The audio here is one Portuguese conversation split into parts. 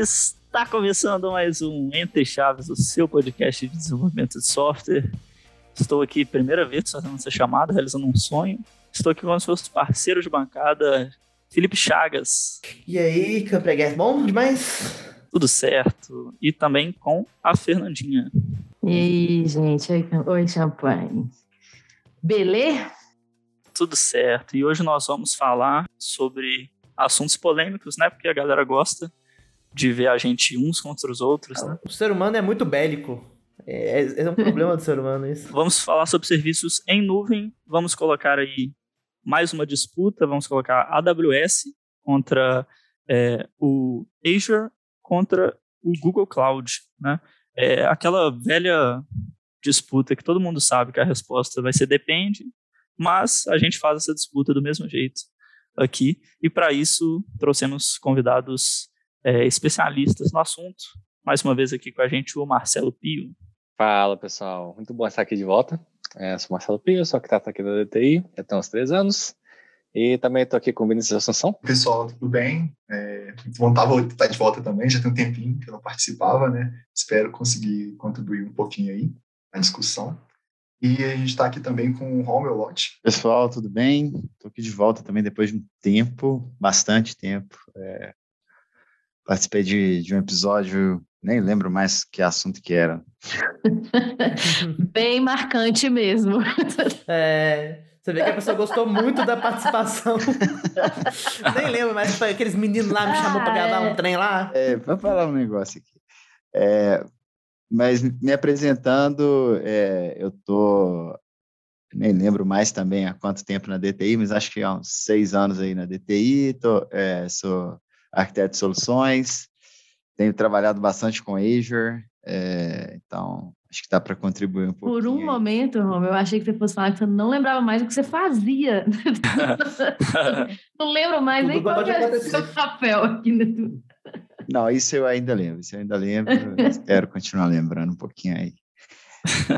Está começando mais um Entre Chaves, o seu podcast de desenvolvimento de software. Estou aqui, primeira vez fazendo essa chamada, realizando um sonho. Estou aqui com os meus parceiros de bancada, Felipe Chagas. E aí, Campreguer, bom demais? Tudo certo. E também com a Fernandinha. E aí, gente? Oi, champanhe. Beleza? Tudo certo. E hoje nós vamos falar sobre assuntos polêmicos, né? Porque a galera gosta de ver a gente uns contra os outros, né? O ser humano é muito bélico. É, é, é um problema do ser humano isso. Vamos falar sobre serviços em nuvem. Vamos colocar aí mais uma disputa. Vamos colocar a AWS contra é, o Azure contra o Google Cloud, né? É aquela velha disputa que todo mundo sabe que a resposta vai ser depende, mas a gente faz essa disputa do mesmo jeito aqui. E para isso trouxemos convidados é, especialistas no assunto. Mais uma vez aqui com a gente o Marcelo Pio. Fala pessoal, muito bom estar aqui de volta. É, sou Marcelo Pio, sou arquiteto aqui da DTI, já tem uns três anos. E também estou aqui com o Vinícius Assunção. Pessoal, tudo bem? É, bom estar de volta também, já tem um tempinho que eu não participava, né? Espero conseguir contribuir um pouquinho aí na discussão. E a gente está aqui também com o Romeu Lotti. Pessoal, tudo bem? Estou aqui de volta também depois de um tempo, bastante tempo. É, participei de, de um episódio, nem lembro mais que assunto que era. Bem marcante mesmo. É, você vê que a pessoa gostou muito da participação. nem lembro, mas aqueles meninos lá me chamou para gravar um trem lá. É, vou falar um negócio aqui. É, mas me apresentando, é, eu tô nem lembro mais também há quanto tempo na DTI, mas acho que há uns seis anos aí na DTI, tô, é, sou arquiteto de soluções, tenho trabalhado bastante com Azure, é, então acho que dá para contribuir um pouco. Por um aí. momento, Romeu, eu achei que você fosse falar que você não lembrava mais o que você fazia. não lembro mais nem qual é o seu papel aqui. No... Não, isso eu ainda lembro, isso eu ainda lembro, espero continuar lembrando um pouquinho aí.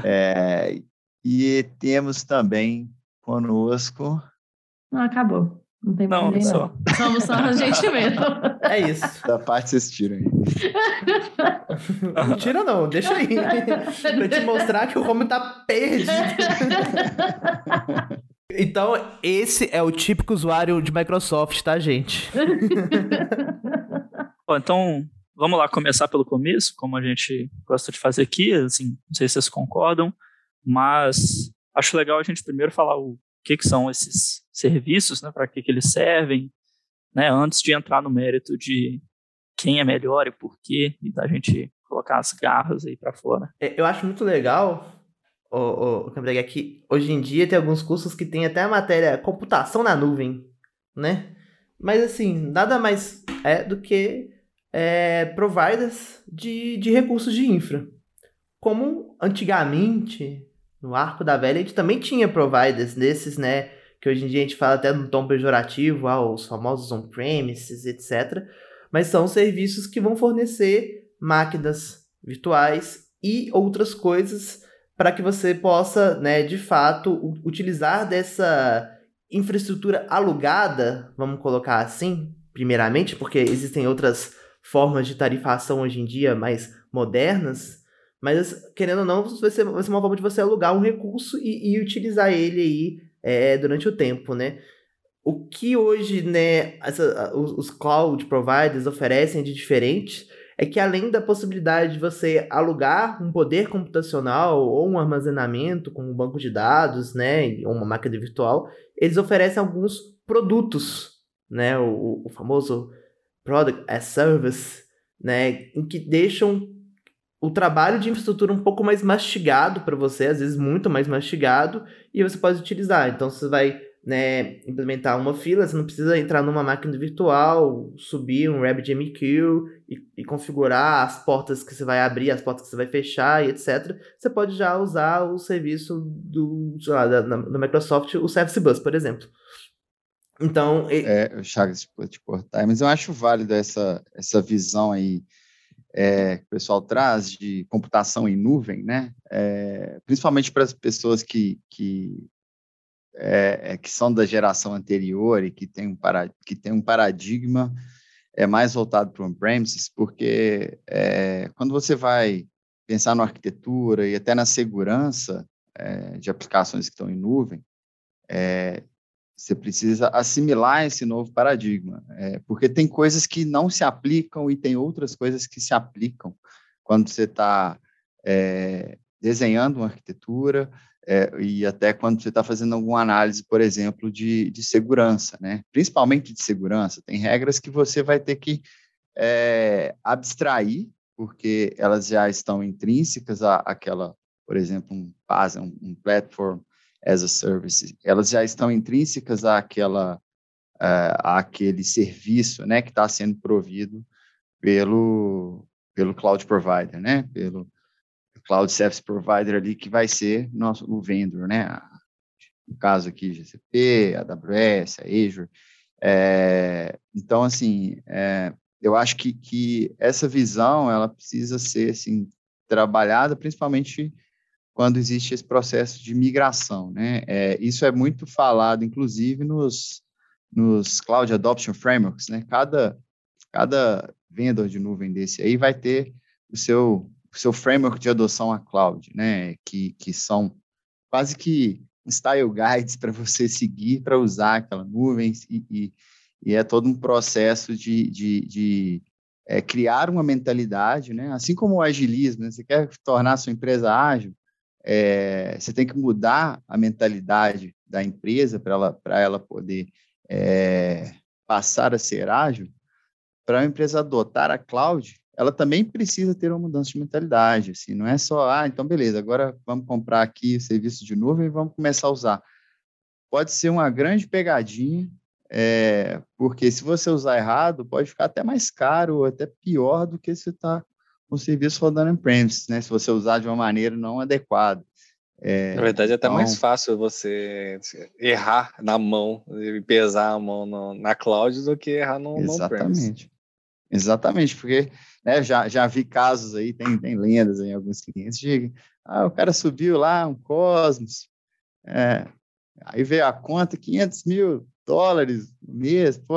É, e temos também conosco. Não, acabou. Não tem Não, ninguém, só. não. Somos só a gente mesmo. É isso. Da parte vocês tiram aí. Não tira não, deixa aí. pra te mostrar que o Romeu tá perdido. Então, esse é o típico usuário de Microsoft, tá, gente? Bom, então, vamos lá começar pelo começo, como a gente gosta de fazer aqui, assim, não sei se vocês concordam, mas acho legal a gente primeiro falar o que, que são esses serviços, né, para que, que eles servem, né, antes de entrar no mérito de quem é melhor e por quê, e da gente colocar as garras aí para fora. É, Eu acho muito legal, o, o, o Cambrega, que hoje em dia tem alguns cursos que tem até a matéria computação na nuvem, né? Mas assim, nada mais é do que é, providers de, de recursos de infra. Como antigamente, no arco da velha, a gente também tinha providers desses, né? Que hoje em dia a gente fala até no tom pejorativo, ah, os famosos on-premises, etc. Mas são serviços que vão fornecer máquinas virtuais e outras coisas para que você possa, né, de fato, utilizar dessa infraestrutura alugada, vamos colocar assim, primeiramente, porque existem outras formas de tarifação hoje em dia mais modernas, mas querendo ou não, vai ser, vai ser uma forma de você alugar um recurso e, e utilizar ele aí é, durante o tempo, né? O que hoje, né, essa- os, os cloud providers oferecem de diferente é que além da possibilidade de você alugar um poder computacional ou um armazenamento com um banco de dados, né, ou uma máquina virtual, eles oferecem alguns produtos, né, o, o famoso Product as Service, né, em que deixam o trabalho de infraestrutura um pouco mais mastigado para você, às vezes muito mais mastigado, e você pode utilizar. Então você vai né, implementar uma fila, você não precisa entrar numa máquina virtual, subir um RabbitMQ e, e configurar as portas que você vai abrir, as portas que você vai fechar e etc. Você pode já usar o serviço do, sei lá, da, da Microsoft, o Service Bus, por exemplo. Então, e- É, Chagas, desculpa te cortar, mas eu acho válido essa, essa visão aí é, que o pessoal traz de computação em nuvem, né? É, principalmente para as pessoas que, que, é, é, que são da geração anterior e que tem um, para, que tem um paradigma é mais voltado para o on-premises, porque é, quando você vai pensar na arquitetura e até na segurança é, de aplicações que estão em nuvem, é, você precisa assimilar esse novo paradigma, é, porque tem coisas que não se aplicam e tem outras coisas que se aplicam quando você está é, desenhando uma arquitetura é, e até quando você está fazendo alguma análise, por exemplo, de, de segurança, né? Principalmente de segurança, tem regras que você vai ter que é, abstrair, porque elas já estão intrínsecas à, àquela, por exemplo, um PaaS, um, um Platform as a Service, elas já estão intrínsecas àquela, uh, àquele serviço, né, que está sendo provido pelo, pelo cloud provider, né, pelo cloud service provider ali que vai ser nosso o vendor, né, no caso aqui GCP, AWS, Azure. É, então, assim, é, eu acho que, que essa visão ela precisa ser assim trabalhada, principalmente quando existe esse processo de migração, né? É, isso é muito falado, inclusive, nos, nos Cloud Adoption Frameworks, né? Cada, cada vendedor de nuvem desse aí vai ter o seu, o seu framework de adoção à cloud, né? Que, que são quase que style guides para você seguir para usar aquela nuvem e, e, e, é todo um processo de, de, de é, criar uma mentalidade, né? Assim como o agilismo, né? você quer tornar a sua empresa ágil, é, você tem que mudar a mentalidade da empresa para ela, ela poder é, passar a ser ágil. Para a empresa adotar a cloud, ela também precisa ter uma mudança de mentalidade. Assim, não é só, ah, então beleza, agora vamos comprar aqui o serviço de nuvem e vamos começar a usar. Pode ser uma grande pegadinha, é, porque se você usar errado, pode ficar até mais caro ou até pior do que se está o serviço rodando em premise, né? Se você usar de uma maneira não adequada. É, na verdade, é até então... mais fácil você errar na mão e pesar a mão no, na cloud do que errar no Exatamente. Exatamente, porque né, já, já vi casos aí, tem, tem lendas em alguns clientes de ah, o cara subiu lá um Cosmos, é, aí veio a conta, 500 mil dólares no mês, pô,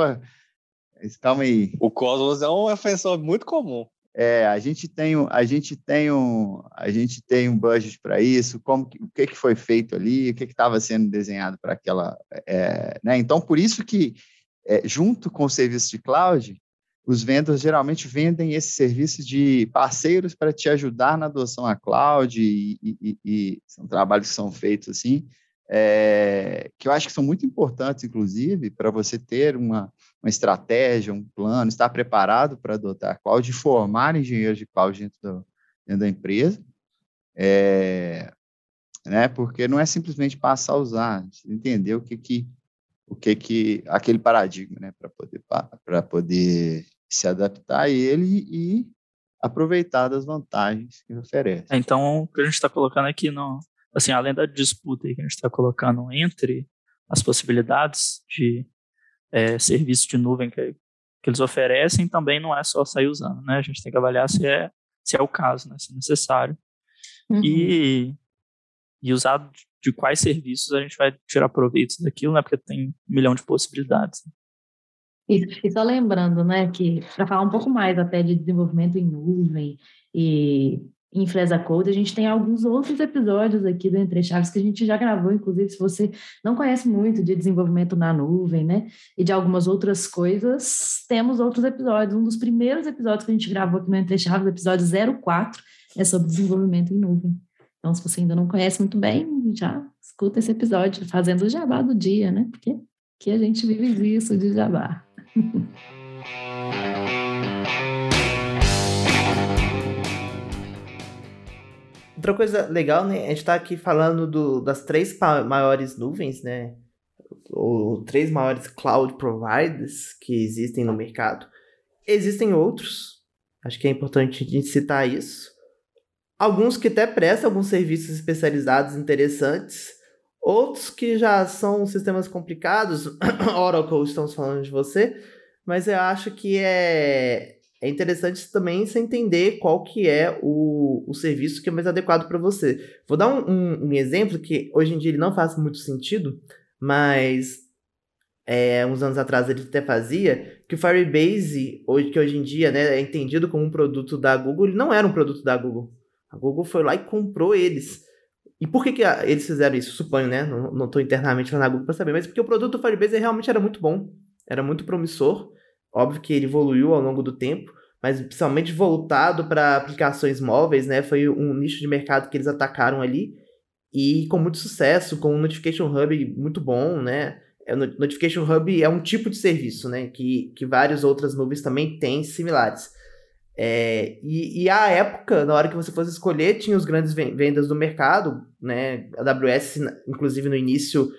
calma aí. O Cosmos é um ofensor muito comum. É, a gente tem um, a gente tem um, a gente tem um budget para isso, como o que, que foi feito ali, o que estava sendo desenhado para aquela, é, né? Então por isso que é, junto com o serviço de cloud, os vendedores geralmente vendem esse serviço de parceiros para te ajudar na adoção à cloud e, e, e são trabalhos que são feitos assim, é, que eu acho que são muito importantes, inclusive, para você ter uma uma estratégia, um plano, estar preparado para adotar cloud e formar engenheiros de cloud dentro, do, dentro da empresa, é, né, porque não é simplesmente passar a usar, entender o que que, o que que, aquele paradigma, né, para poder, para poder se adaptar a ele e aproveitar das vantagens que oferece. É, então, o que a gente está colocando aqui, no, assim, além da disputa que a gente está colocando entre as possibilidades de é, serviço de nuvem que, que eles oferecem, também não é só sair usando, né? A gente tem que avaliar se é, se é o caso, né? Se é necessário. Uhum. E, e usar de quais serviços a gente vai tirar proveito daquilo, né? Porque tem um milhão de possibilidades. E, e só lembrando, né, que para falar um pouco mais até de desenvolvimento em nuvem e em Fresa Code. A gente tem alguns outros episódios aqui do Entre Chaves que a gente já gravou, inclusive, se você não conhece muito de desenvolvimento na nuvem, né? E de algumas outras coisas, temos outros episódios. Um dos primeiros episódios que a gente gravou aqui no Entre Chaves, episódio 04, é sobre desenvolvimento em nuvem. Então, se você ainda não conhece muito bem, já escuta esse episódio, fazendo o jabá do dia, né? Porque aqui a gente vive isso de jabá. Outra coisa legal, né? A gente está aqui falando do, das três maiores nuvens, né? Ou três maiores cloud providers que existem no mercado. Existem outros, acho que é importante a gente citar isso. Alguns que até prestam alguns serviços especializados interessantes, outros que já são sistemas complicados. Oracle, estamos falando de você, mas eu acho que é, é interessante também você entender qual que é o, o serviço que é mais adequado para você. Vou dar um, um, um, exemplo que hoje em dia ele não faz muito sentido, mas é, uns anos atrás ele até fazia, que o Firebase, hoje, que hoje em dia né, é entendido como um produto da Google, ele não era um produto da Google. A Google foi lá e comprou eles. E por que, que eles fizeram isso? Suponho, né? Não estou internamente falando na Google para saber, mas porque o produto do Firebase realmente era muito bom, era muito promissor. Óbvio que ele evoluiu ao longo do tempo, mas principalmente voltado para aplicações móveis, né? Foi um nicho de mercado que eles atacaram ali e com muito sucesso, com um Notification Hub muito bom, né? É, Notification Hub é um tipo de serviço, né? Que, que várias outras nuvens também têm similares. É, e, e a época, na hora que você fosse escolher, tinha os grandes vendas do mercado, né? A AWS, inclusive no início,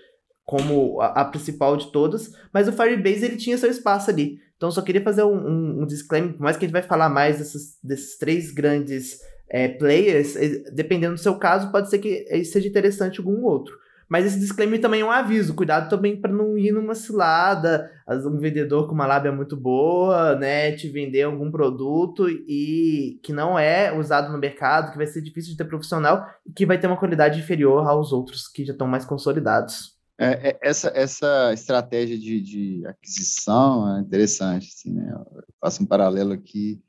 como a, a, principal de todas, mas o Firebase ele tinha seu espaço ali. Então só queria fazer um, um, um disclaimer, por mais que a gente vai falar mais desses, desses três grandes é, players, dependendo do seu caso, pode ser que seja interessante algum outro. Mas esse disclaimer também é um aviso, cuidado também para não ir numa cilada, um vendedor com uma lábia muito boa, né, te vender algum produto e que não é usado no mercado, que vai ser difícil de ter profissional e que vai ter uma qualidade inferior aos outros que já estão mais consolidados. É, é, essa, essa estratégia de, de aquisição é interessante, assim, né? Eu faço um paralelo aqui,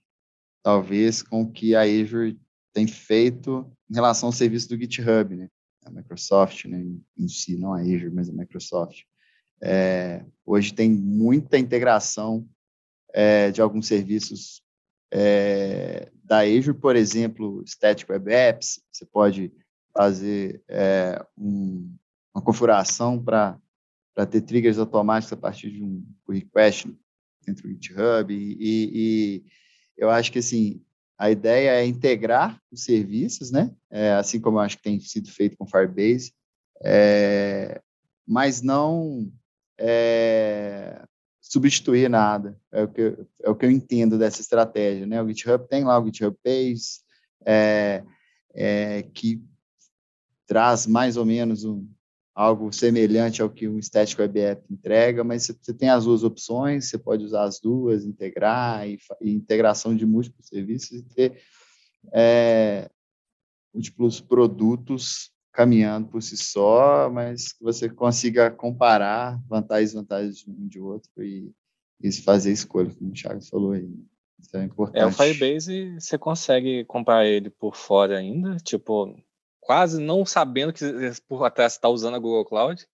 talvez, com o que a Azure tem feito em relação ao serviço do GitHub, né? A Microsoft, né, em si, não a Azure, mas a Microsoft. É, hoje tem muita integração é, de alguns serviços é, da Azure, por exemplo, Static Web Apps, você pode fazer é, um, uma configuração para ter triggers automáticos a partir de um request dentro do GitHub, e, e, e eu acho que, assim, a ideia é integrar os serviços, né? É, assim como eu acho que tem sido feito com Firebase, é, mas não é, substituir nada. É o, que, é o que eu entendo dessa estratégia, né? O GitHub tem lá o GitHub Pace, é, é, que traz mais ou menos um, algo semelhante ao que um Static Web App entrega, mas você tem as duas opções, você pode usar as duas, integrar e, e integração de múltiplos serviços e ter é, múltiplos produtos caminhando por si só, mas que você consiga comparar vantagens e vantagens de um de outro e, e fazer escolha, como o Thiago falou aí. Isso é importante. É, o Firebase, você consegue comprar ele por fora ainda, tipo, quase não sabendo que por está usando a Google Cloud,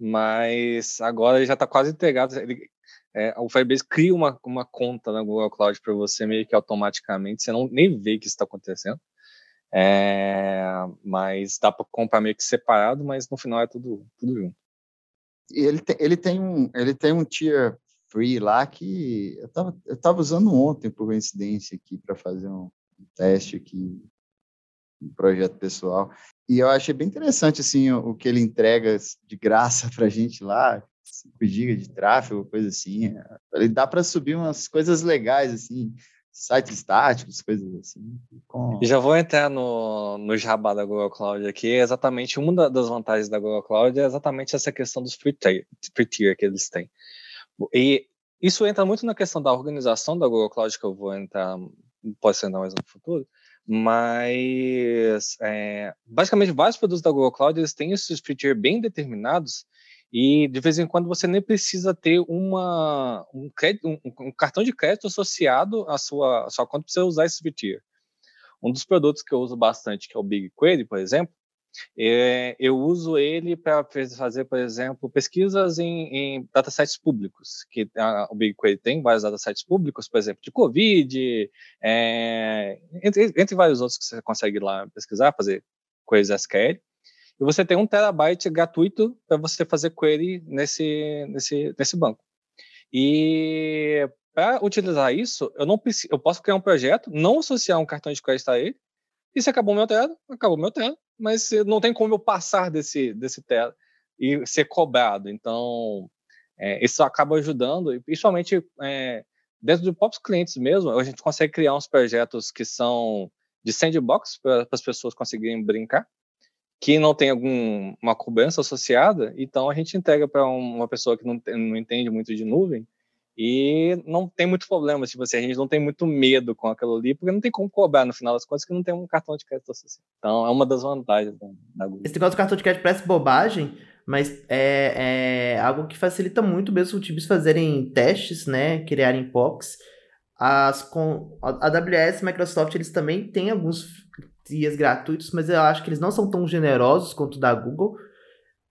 mas agora ele já está quase integrado. Ele, é, o Firebase cria uma, uma conta na Google Cloud para você meio que automaticamente, você não nem vê que isso está acontecendo. É, mas dá para comprar meio que separado, mas no final é tudo, tudo junto. E ele tem, ele tem um ele tem um tier free lá que eu estava eu tava usando ontem por coincidência aqui para fazer um teste aqui um projeto pessoal. E eu achei bem interessante assim o, o que ele entrega de graça para a gente lá, 5 GB de tráfego, coisa assim. Ele dá para subir umas coisas legais assim, sites estáticos, coisas assim. Com... Já vou entrar no, no jabá da Google Cloud aqui. É exatamente uma das vantagens da Google Cloud é exatamente essa questão dos free tier, free tier que eles têm. E isso entra muito na questão da organização da Google Cloud, que eu vou entrar, pode ser mais no futuro, mas é, basicamente vários produtos da Google Cloud eles têm esses features bem determinados e de vez em quando você nem precisa ter uma, um, crédito, um, um cartão de crédito associado à sua, à sua conta para você usar esse feature. Um dos produtos que eu uso bastante, que é o BigQuery, por exemplo, eu uso ele para fazer, por exemplo, pesquisas em, em datasets públicos, que a, o BigQuery tem vários datasets públicos, por exemplo, de Covid, é, entre, entre vários outros que você consegue lá pesquisar, fazer queries SQL. E você tem um terabyte gratuito para você fazer query nesse, nesse, nesse banco. E para utilizar isso, eu não eu posso criar um projeto, não associar um cartão de crédito a ele, e se acabou meu tela, acabou meu tela, mas não tem como eu passar desse, desse tela e ser cobrado. Então, é, isso acaba ajudando, e principalmente é, dentro de próprios clientes mesmo, a gente consegue criar uns projetos que são de sandbox para as pessoas conseguirem brincar, que não tem alguma cobrança associada, então a gente entrega para uma pessoa que não, não entende muito de nuvem, e não tem muito problema, tipo assim, a gente não tem muito medo com aquilo ali, porque não tem como cobrar no final das contas que não tem um cartão de crédito associado. Então é uma das vantagens da, Google. Esse negócio do cartão de crédito parece bobagem, mas é, é algo que facilita muito mesmo os times fazerem testes, né, criarem POCs. As, com, a AWS Microsoft, eles também têm alguns dias gratuitos, mas eu acho que eles não são tão generosos quanto o da Google.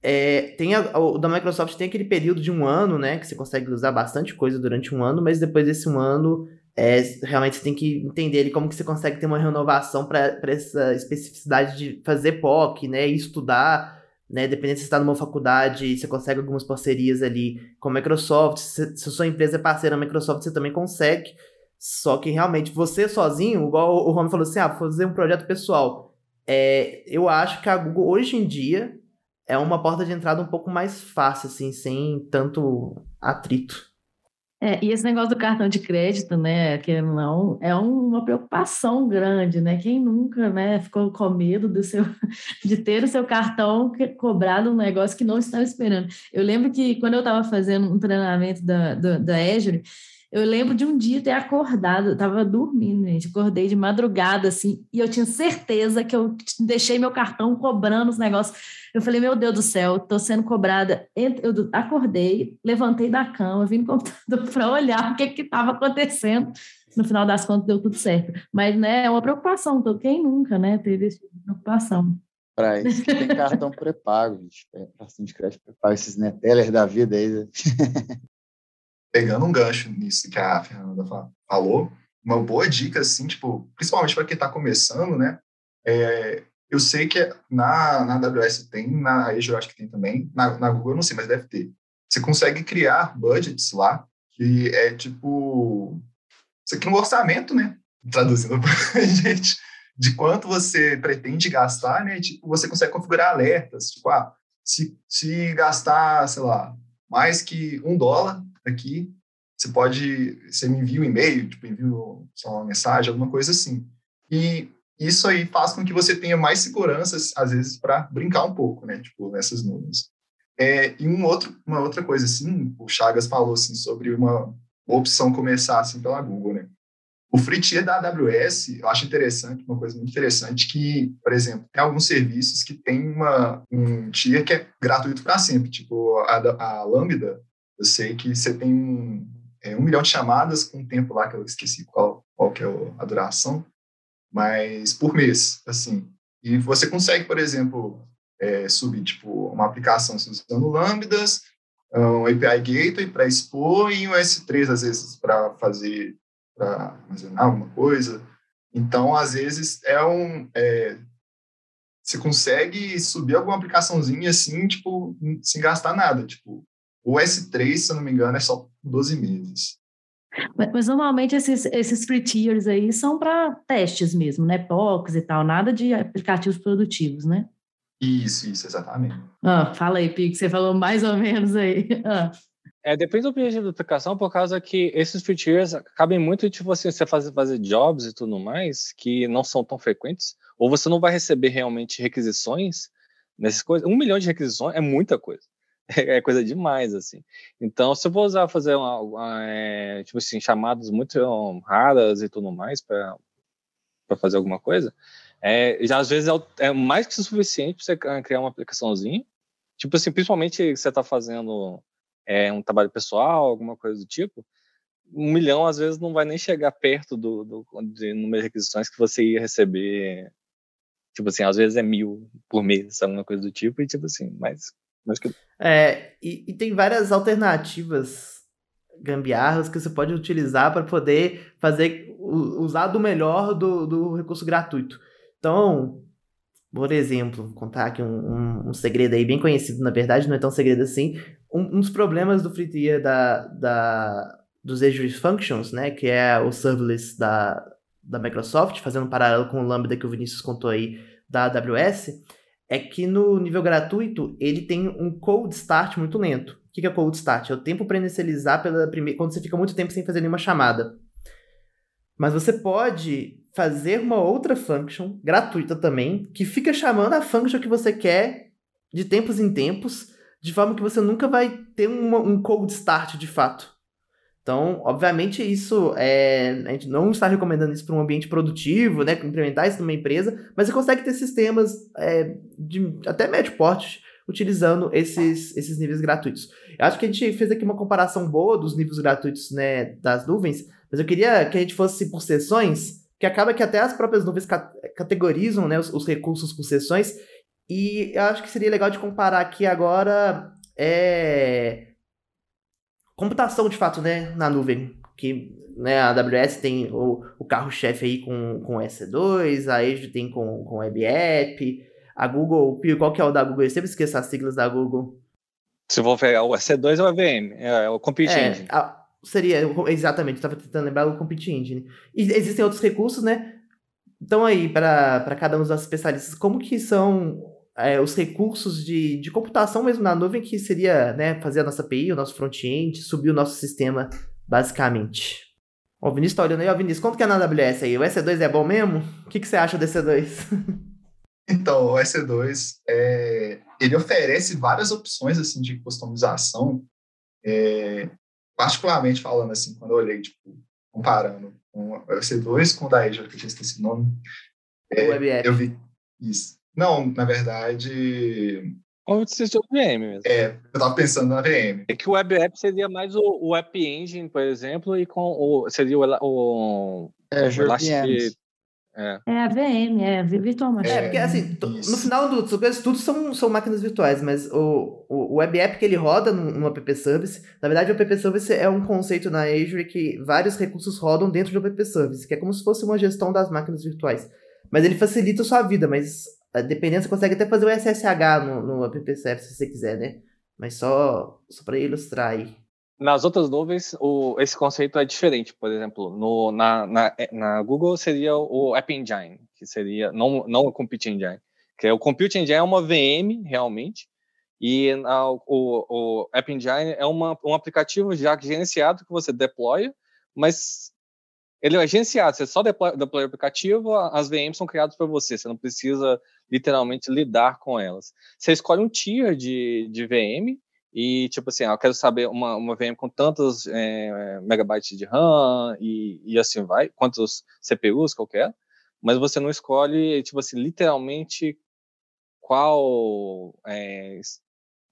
É, tem a, o da Microsoft tem aquele período de um ano, né, que você consegue usar bastante coisa durante um ano, mas depois desse um ano, é, realmente você tem que entender como que você consegue ter uma renovação para essa especificidade de fazer POC, né, e estudar, né, dependendo se você está numa faculdade, você consegue algumas parcerias ali com a Microsoft, se, se a sua empresa é parceira da Microsoft, você também consegue, só que realmente você sozinho, igual o Rome falou assim, ah, fazer um projeto pessoal. É, eu acho que a Google hoje em dia é uma porta de entrada um pouco mais fácil, assim, sem tanto atrito. É, e esse negócio do cartão de crédito, né, que não é uma preocupação grande, né? Quem nunca, né, ficou com medo do seu, de ter o seu cartão cobrado um negócio que não estava esperando. Eu lembro que quando eu estava fazendo um treinamento da, da, da Azure, eu lembro de um dia ter acordado, eu tava dormindo, gente, acordei de madrugada, assim, e eu tinha certeza que eu deixei meu cartão cobrando os negócios. Eu falei, meu Deus do céu, tô sendo cobrada. Eu acordei, levantei da cama, vim no computador para olhar o que que estava acontecendo. No final das contas, deu tudo certo. Mas, né, é uma preocupação, então, quem nunca, né, teve essa preocupação. Para isso que tem cartão pré-pago, gente. Cartão de crédito pré-pago, esses Neteller da vida aí. Pegando um gancho nisso que a Fernanda falou, uma boa dica, assim, tipo, principalmente para quem está começando, né? É, eu sei que na, na AWS tem, na Azure acho que tem também, na, na Google eu não sei, mas deve ter. Você consegue criar budgets lá, que é tipo. Isso aqui é um orçamento, né? Traduzindo para a gente, de quanto você pretende gastar, né? Tipo, você consegue configurar alertas, tipo, ah, se, se gastar, sei lá, mais que um dólar, aqui, você pode, você me envia um e-mail, tipo, envio só uma mensagem, alguma coisa assim. E isso aí faz com que você tenha mais segurança, às vezes, para brincar um pouco, né, tipo, nessas nuvens. É, e um outro, uma outra coisa, assim, o Chagas falou, assim, sobre uma, uma opção começar, assim, pela Google, né. O free tier da AWS, eu acho interessante, uma coisa muito interessante, que, por exemplo, tem alguns serviços que tem uma, um tier que é gratuito para sempre, tipo a, a Lambda, eu sei que você tem um, é, um milhão de chamadas com um tempo lá que eu esqueci qual, qual que é a duração, mas por mês, assim. E você consegue, por exemplo, é, subir tipo uma aplicação usando lambdas, um API Gateway para expor e um S3 às vezes para fazer para armazenar alguma coisa. Então, às vezes é um é, você consegue subir alguma aplicaçãozinha assim, tipo, sem gastar nada, tipo, o S3, se eu não me engano, é só 12 meses. Mas, mas normalmente esses, esses free tiers aí são para testes mesmo, né? POCs e tal, nada de aplicativos produtivos, né? Isso, isso, exatamente. Ah, fala aí, Pico, você falou mais ou menos aí. Ah. É, depende do objetivo da aplicação, por causa que esses free tiers cabem muito, tipo assim, você fazer, fazer jobs e tudo mais, que não são tão frequentes, ou você não vai receber realmente requisições nessas coisas. Um milhão de requisições é muita coisa. É coisa demais, assim. Então, se eu vou usar, fazer uma, uma é, tipo assim, chamadas muito raras e tudo mais para fazer alguma coisa, é, já às vezes é, é mais que suficiente para você criar uma aplicaçãozinha. Tipo assim, principalmente você está fazendo é, um trabalho pessoal, alguma coisa do tipo, um milhão às vezes não vai nem chegar perto do, do de número de requisições que você ia receber. Tipo assim, às vezes é mil por mês, alguma coisa do tipo, e tipo assim, mas que... É, e, e tem várias alternativas gambiarras que você pode utilizar para poder fazer usar do melhor do, do recurso gratuito. Então, por exemplo, vou contar aqui um, um, um, segredo aí bem conhecido, na verdade, não é tão segredo assim. Um, um dos problemas do free tier da, da, dos Azure Functions, né, que é o serverless da, da Microsoft, fazendo um paralelo com o Lambda que o Vinícius contou aí da AWS, é que no nível gratuito ele tem um cold start muito lento. O que é cold start? É o tempo para inicializar pela primeira, quando você fica muito tempo sem fazer nenhuma chamada. Mas você pode fazer uma outra function gratuita também, que fica chamando a function que você quer de tempos em tempos, de forma que você nunca vai ter uma, um cold start de fato. Então, obviamente, isso é. A gente não está recomendando isso para um ambiente produtivo, né? Implementar isso numa empresa, mas você consegue ter sistemas é, de até médio porte utilizando esses, esses níveis gratuitos. Eu acho que a gente fez aqui uma comparação boa dos níveis gratuitos né, das nuvens, mas eu queria que a gente fosse por sessões, que acaba que até as próprias nuvens categorizam né, os, os recursos por sessões, e eu acho que seria legal de comparar aqui agora é, computação de fato né, na nuvem, que né, a AWS tem o, o carro-chefe aí com, com EC2, a Azure tem com, com Web App, a Google, qual que é o da Google? Eu sempre esqueço as siglas da Google. Se for o EC2 é o VM, é o Compute é, Engine. A, seria, exatamente, estava tentando lembrar o Compute Engine. E existem outros recursos, né? Então aí, para cada um dos especialistas, como que são é, os recursos de, de computação mesmo na nuvem, que seria né, fazer a nossa API, o nosso front-end, subir o nosso sistema, basicamente. Ó, o Vinícius tá olhando aí, ó, Vinícius, quanto que é na AWS aí? O EC2 é bom mesmo? O que, que você acha do EC2? Então, o EC2, é, ele oferece várias opções, assim, de customização, é, particularmente falando, assim, quando eu olhei, tipo, comparando com o EC2 com o da Azure, que eu tinha esquecido o nome, é, eu vi isso. Não, na verdade, como se fosse o VM mesmo. É, eu tava pensando na VM. É que o Web App seria mais o, o App Engine, por exemplo, e com o. Seria o. o é, o Elastic, é. é a VM, é Virtual Machine. É, porque assim, no final do tudo são, são máquinas virtuais, mas o, o, Web App que ele roda no, no App Service, na verdade o App Service é um conceito na Azure que vários recursos rodam dentro do App Service, que é como se fosse uma gestão das máquinas virtuais. Mas ele facilita a sua vida, mas dependendo, você consegue até fazer o SSH no, no AppServe se você quiser, né? Mas só, só para ilustrar aí. Nas outras nuvens, o, esse conceito é diferente. Por exemplo, no, na, na, na, Google seria o App Engine, que seria não, não o Compute Engine. Que é, o Compute Engine é uma VM, realmente, e o, o App Engine é uma, um aplicativo já gerenciado que você deploya, mas ele é agenciado, você só deploy, o aplicativo, as VMs são criadas para você, você não precisa literalmente lidar com elas. Você escolhe um tier de, de VM e, tipo assim, ah, eu quero saber uma, uma VM com tantos é, megabytes de RAM e, e assim vai, quantos CPUs qualquer, mas você não escolhe, tipo assim, literalmente qual é,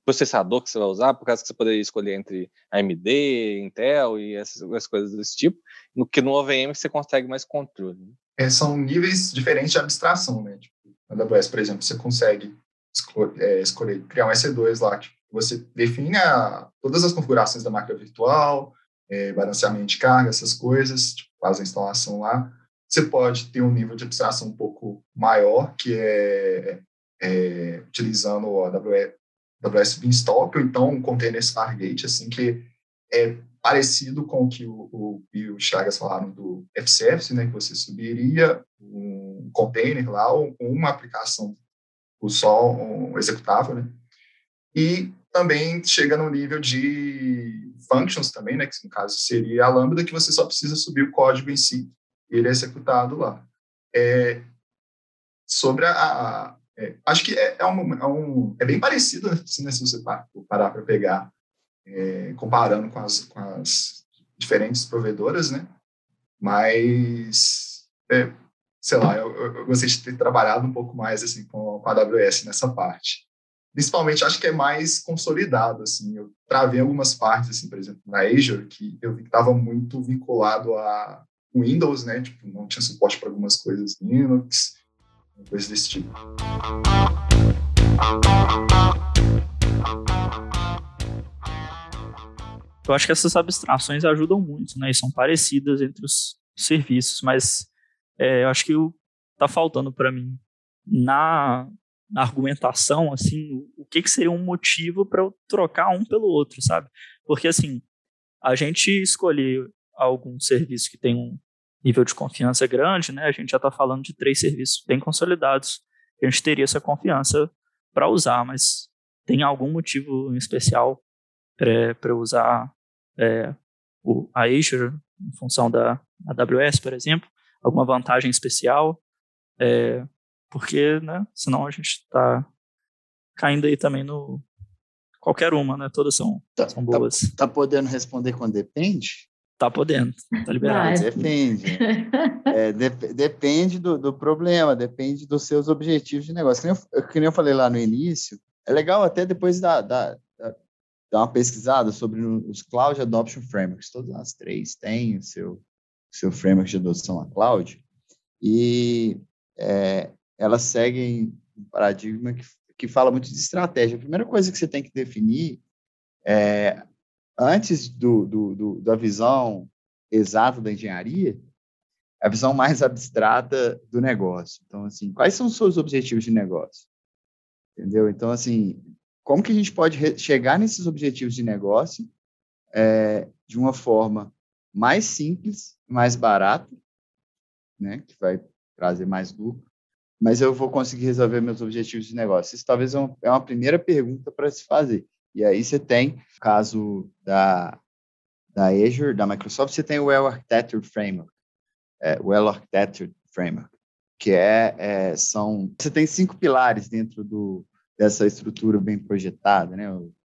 processador que você vai usar, por causa que você poderia escolher entre AMD, Intel e essas, coisas desse tipo, no que no OVM você consegue mais controle. Né? É, são níveis diferentes de abstração, né? Tipo, na AWS, por exemplo, você consegue escolher, é, escolher criar um EC2 lá, que você define a, todas as configurações da máquina virtual, é, balanceamento de carga, essas coisas, tipo, faz a instalação lá. Você pode ter um nível de abstração um pouco maior, que é, é utilizando o AWS, AWS Beanstalk, ou então um container Stargate, assim, que é parecido com o que o, o o Chagas falaram do FCF, né, que você subiria um container lá, ou uma aplicação por só um executável, né, e também chega no nível de functions também, né, que no caso seria a Lambda, que você só precisa subir o código em si, ele é executado lá. É, sobre a, é, acho que é, é, um, é, um, é bem parecido, assim, né, se você parar para pegar, é, comparando com as, com as diferentes provedoras, né? Mas, é, sei lá, eu, eu, de ter trabalhado um pouco mais assim com, com a AWS nessa parte. Principalmente, acho que é mais consolidado, assim. Eu travei algumas partes, assim, por exemplo, na Azure, que eu vi que estava muito vinculado a Windows, né? Tipo, não tinha suporte para algumas coisas Linux, desse tipo. Eu acho que essas abstrações ajudam muito, né? E são parecidas entre os serviços, mas é, eu acho que está faltando para mim na, na, argumentação, assim, o, o que, que seria um motivo para eu trocar um pelo outro, sabe? Porque, assim, a gente escolher algum serviço que tem um, nível de confiança grande, né? A gente já está falando de três serviços bem consolidados. A gente teria essa confiança para usar, mas tem algum motivo em especial para usar é, o, a Azure em função da AWS, por exemplo? Alguma vantagem especial? É, porque, né? Senão a gente está caindo aí também no qualquer uma, né? Todas são, tá, são tá boas. Tá, tá podendo responder quando depende? Tá podendo, tá liberado. Depende. é, de, depende do, do problema, depende dos seus objetivos de negócio. Que nem, eu, que nem eu falei lá no início, é legal até depois da, da, da, dar uma pesquisada sobre os Cloud Adoption Frameworks. Todas as três têm o seu, seu framework de adoção a cloud e é, elas seguem um paradigma que, que fala muito de estratégia. A primeira coisa que você tem que definir é, antes do, do, do, da visão exata da engenharia, a visão mais abstrata do negócio. Então, assim, quais são os seus objetivos de negócio? Entendeu? Então, assim, como que a gente pode chegar nesses objetivos de negócio é, de uma forma mais simples, mais barata, né, que vai trazer mais lucro, mas eu vou conseguir resolver meus objetivos de negócio? Isso talvez é uma, é uma primeira pergunta para se fazer. E aí você tem, no caso da, da Azure, da Microsoft, você tem o Well Architecture Framework, é, Well Architecture Framework, que é, é, são você tem cinco pilares dentro do, dessa estrutura bem projetada, né,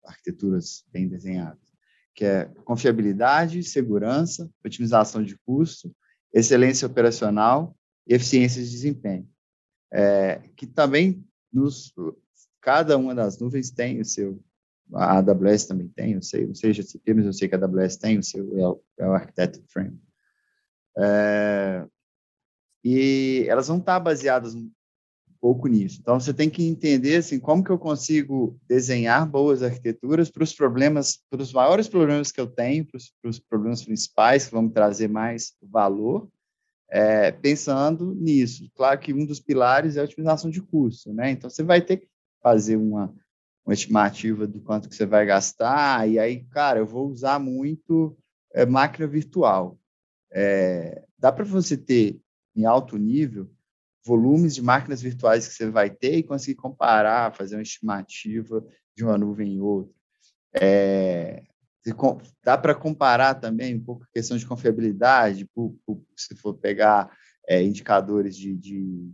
arquiteturas bem desenhadas, que é confiabilidade, segurança, otimização de custo, excelência operacional e eficiência de desempenho, é, que também nos cada uma das nuvens tem o seu a AWS também tem, eu sei, não sei GCP, mas eu sei que a AWS tem o seu é o Architecture Framework. É, e elas vão estar baseadas um pouco nisso. Então, você tem que entender assim, como que eu consigo desenhar boas arquiteturas para os problemas, para os maiores problemas que eu tenho, para os, para os problemas principais que vão me trazer mais valor, é, pensando nisso. Claro que um dos pilares é a otimização de custo, né? Então, você vai ter que fazer uma, uma estimativa do quanto que você vai gastar, e aí, cara, eu vou usar muito é, máquina virtual. É, dá para você ter em alto nível volumes de máquinas virtuais que você vai ter e conseguir comparar, fazer uma estimativa de uma nuvem em outra. É, dá para comparar também um pouco a questão de confiabilidade, se for pegar é, indicadores de, de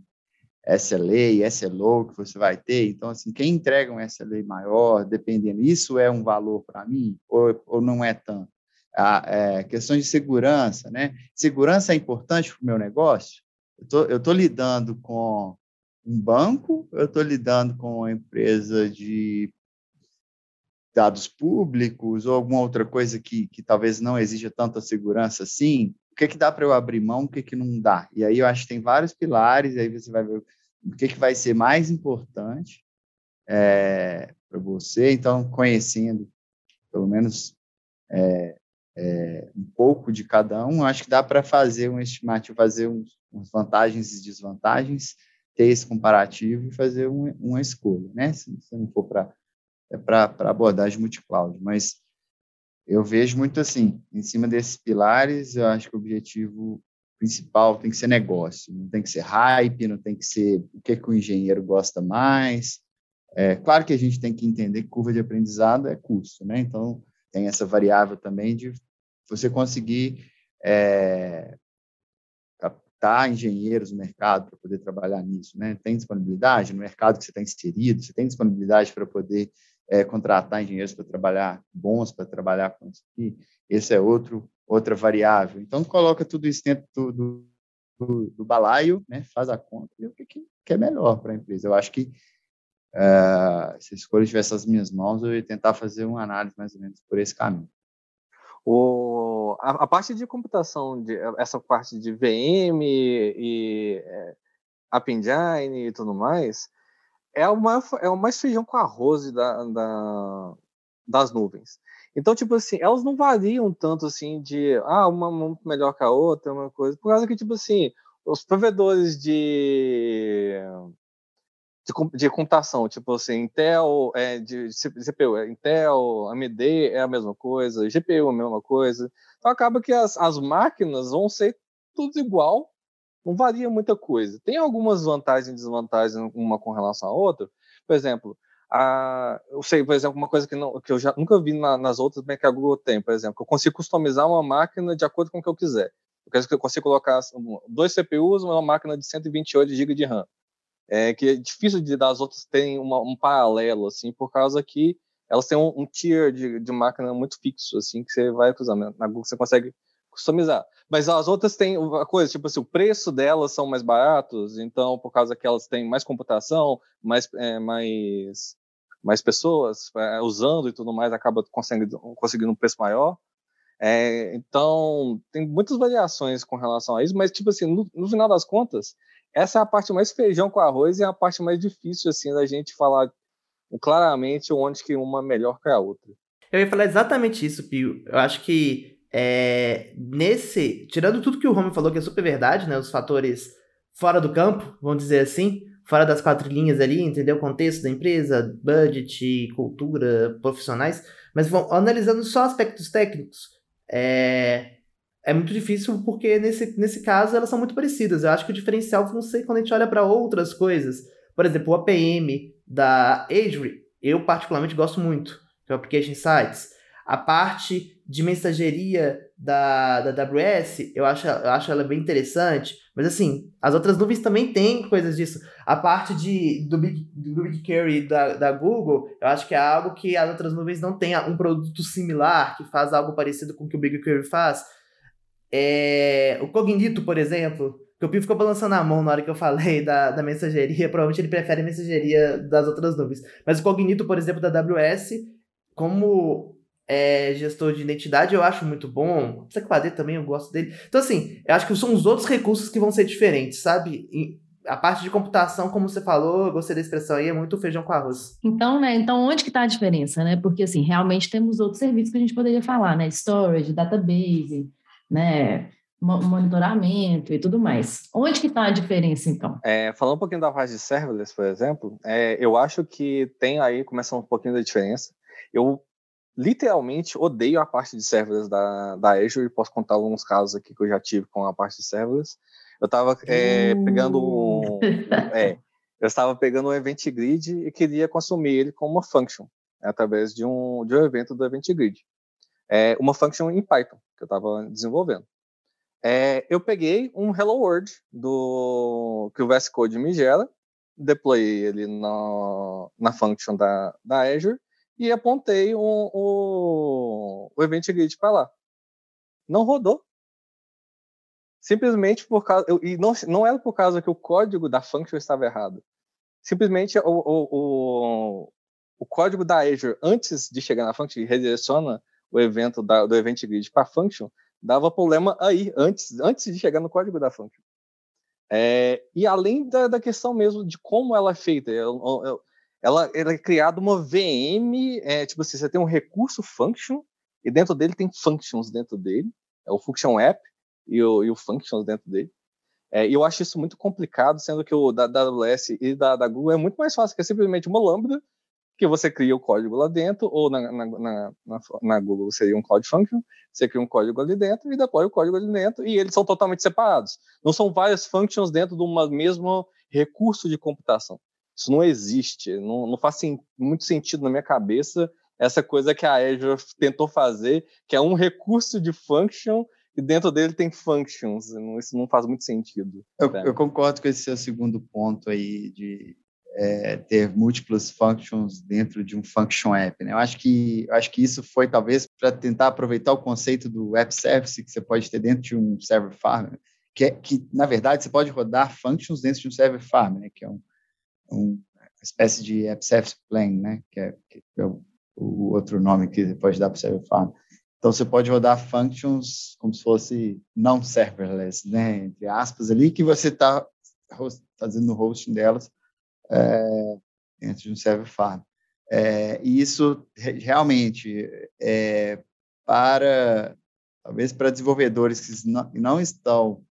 SLA, SLO que você vai ter. Então, assim, quem entrega um SLA maior, dependendo, isso é um valor para mim ou, ou não é tanto? a é, questões de segurança, né? Segurança é importante para o meu negócio? Eu estou lidando com um banco, eu estou lidando com uma empresa de dados públicos ou alguma outra coisa que, que talvez não exija tanta segurança assim, que, que dá para eu abrir mão, o que, que não dá? E aí eu acho que tem vários pilares, aí você vai ver o que, que vai ser mais importante é, para você. Então, conhecendo, pelo menos, é, é, um pouco de cada um, acho que dá para fazer um estimativo, fazer uns, uns, vantagens e desvantagens, ter esse comparativo e fazer um, uma escolha, né? Se, se não for para é para abordagem multi-cloud, mas eu vejo muito assim, em cima desses pilares, eu acho que o objetivo principal tem que ser negócio, não tem que ser hype, não tem que ser o que, que o engenheiro gosta mais. É, claro que a gente tem que entender que curva de aprendizado é custo, né? Então, tem essa variável também de você conseguir é, captar engenheiros no mercado para poder trabalhar nisso, né? Tem disponibilidade no mercado que você está inserido, você tem disponibilidade para poder é, contratar engenheiros para trabalhar bons para trabalhar com isso aqui. Esse é outro outra variável. Então coloca tudo isso dentro do, do, do balaio, né? Faz a conta e o que, que é melhor para a empresa. Eu acho que uh, se a escolha tivesse as minhas mãos, eu ia tentar fazer uma análise mais ou menos por esse caminho. O, a, a, parte de computação, de, essa parte de VM e é, App Engine e tudo mais, é mais, é o mais feijão com arroz da, da, das nuvens. Então, tipo assim, elas não variam tanto assim de ah, uma melhor que a outra, uma coisa, por causa que, tipo assim, os provedores de de, de computação, tipo assim, Intel, é, de CPU, é Intel, AMD é a mesma coisa, GPU é a mesma coisa. Então acaba que as, as máquinas vão ser tudo igual, não varia muita coisa. Tem algumas vantagens e desvantagens uma com relação à outra. Por exemplo, a, eu sei, por exemplo, uma coisa que, não, que eu já nunca vi na, nas outras, mas que a Google tem, por exemplo, eu consigo customizar uma máquina de acordo com o que eu quiser. Eu consigo colocar dois CPUs, uma máquina de 128 GB de RAM é, que é difícil de das outras terem uma, um paralelo, assim, por causa que elas têm um, um tier de, de, máquina muito fixo, assim, que você vai usar. Na Google você consegue customizar. Mas as outras têm uma coisa, tipo assim, o preço delas são mais baratos, então, por causa que elas têm mais computação, mais, é, mais mais pessoas é, usando e tudo mais, acaba conseguindo, conseguindo um preço maior. É, então, tem muitas variações com relação a isso, mas, tipo assim, no, no, final das contas, essa é a parte mais feijão com arroz e é a parte mais difícil, assim, da gente falar claramente onde que uma é melhor que a outra. Eu ia falar exatamente isso, Pio. Eu acho que é, nesse, tirando tudo que o Romy falou, que é super verdade, né, os fatores fora do campo, vamos dizer assim, fora das quatro linhas ali, entendeu? O contexto da empresa, budget, cultura, profissionais, mas vão analisando só aspectos técnicos. É, é muito difícil porque nesse, nesse caso elas são muito parecidas. Eu acho que o diferencial ser quando a gente olha para outras coisas. Por exemplo, o APM da Adri, eu particularmente gosto muito, que é o Application Insights. A parte de mensageria da, da AWS, eu acho, eu acho ela bem interessante. Mas assim, as outras nuvens também têm coisas disso. A parte de, do, Big, do BigQuery da, da Google, eu acho que é algo que as outras nuvens não têm um produto similar, que faz algo parecido com o que o BigQuery faz. É, o Cognito, por exemplo, que o Pio ficou balançando a mão na hora que eu falei da, da mensageria, provavelmente ele prefere a mensageria das outras nuvens. Mas o Cognito, por exemplo, da AWS, como é, gestor de identidade eu acho muito bom. O CQAD também eu gosto dele. Então, assim, eu acho que são os outros recursos que vão ser diferentes, sabe? E a parte de computação, como você falou, eu gostei da expressão aí, é muito feijão com arroz. Então, né? Então, onde que está a diferença, né? Porque, assim, realmente temos outros serviços que a gente poderia falar, né? Storage, database, né? monitoramento e tudo mais. Onde que está a diferença, então? É, falando um pouquinho da parte de serverless, por exemplo, é, eu acho que tem aí, começa um pouquinho da diferença. Eu literalmente odeio a parte de serverless da, da Azure e posso contar alguns casos aqui que eu já tive com a parte de serverless. Eu estava é, pegando um, é, eu estava pegando um Event Grid e queria consumir ele como uma function né, através de um, de um evento do Event Grid. É, uma function em Python que eu estava desenvolvendo. É, eu peguei um Hello World do que o VS Code me gera, deployei ele na, na function da, da Azure e apontei o, o, o Event Grid para lá. Não rodou. Simplesmente por causa. Eu, e não, não era por causa que o código da function estava errado. Simplesmente o, o, o, o código da Azure, antes de chegar na function, redireciona o evento da, do Event Grid para a function, dava problema aí, antes, antes de chegar no código da function. É, e além da, da, questão mesmo de como ela é feita, eu, eu, ela, ela é criada uma VM, é, tipo assim, você tem um recurso function, e dentro dele tem functions dentro dele, é o function app e o, e o functions dentro dele. É, e eu acho isso muito complicado, sendo que o da, da AWS e da, da Google é muito mais fácil, que é simplesmente uma lambda que você cria o código lá dentro, ou na, na, na, na, Google seria um Cloud Function, você cria um código ali dentro e deploy o código ali dentro, e eles são totalmente separados. Não são várias functions dentro de um mesmo recurso de computação. Isso não existe, não, não faz muito sentido na minha cabeça essa coisa que a Azure tentou fazer, que é um recurso de function e dentro dele tem functions. Isso não faz muito sentido. Eu, eu concordo com esse seu segundo ponto aí de é, ter múltiplas functions dentro de um function app. Né? Eu acho que eu acho que isso foi talvez para tentar aproveitar o conceito do app service que você pode ter dentro de um server farm, que é que na verdade você pode rodar functions dentro de um server farm, né? Que é um uma espécie de service plane, né? Que é, que é o, outro nome que pode dar para o server farm. Então, você pode rodar functions como se fosse não serverless, né? Entre aspas, ali, que você está fazendo o hosting delas é, dentro de um server farm. É, e isso realmente é para, talvez para desenvolvedores que não, não estão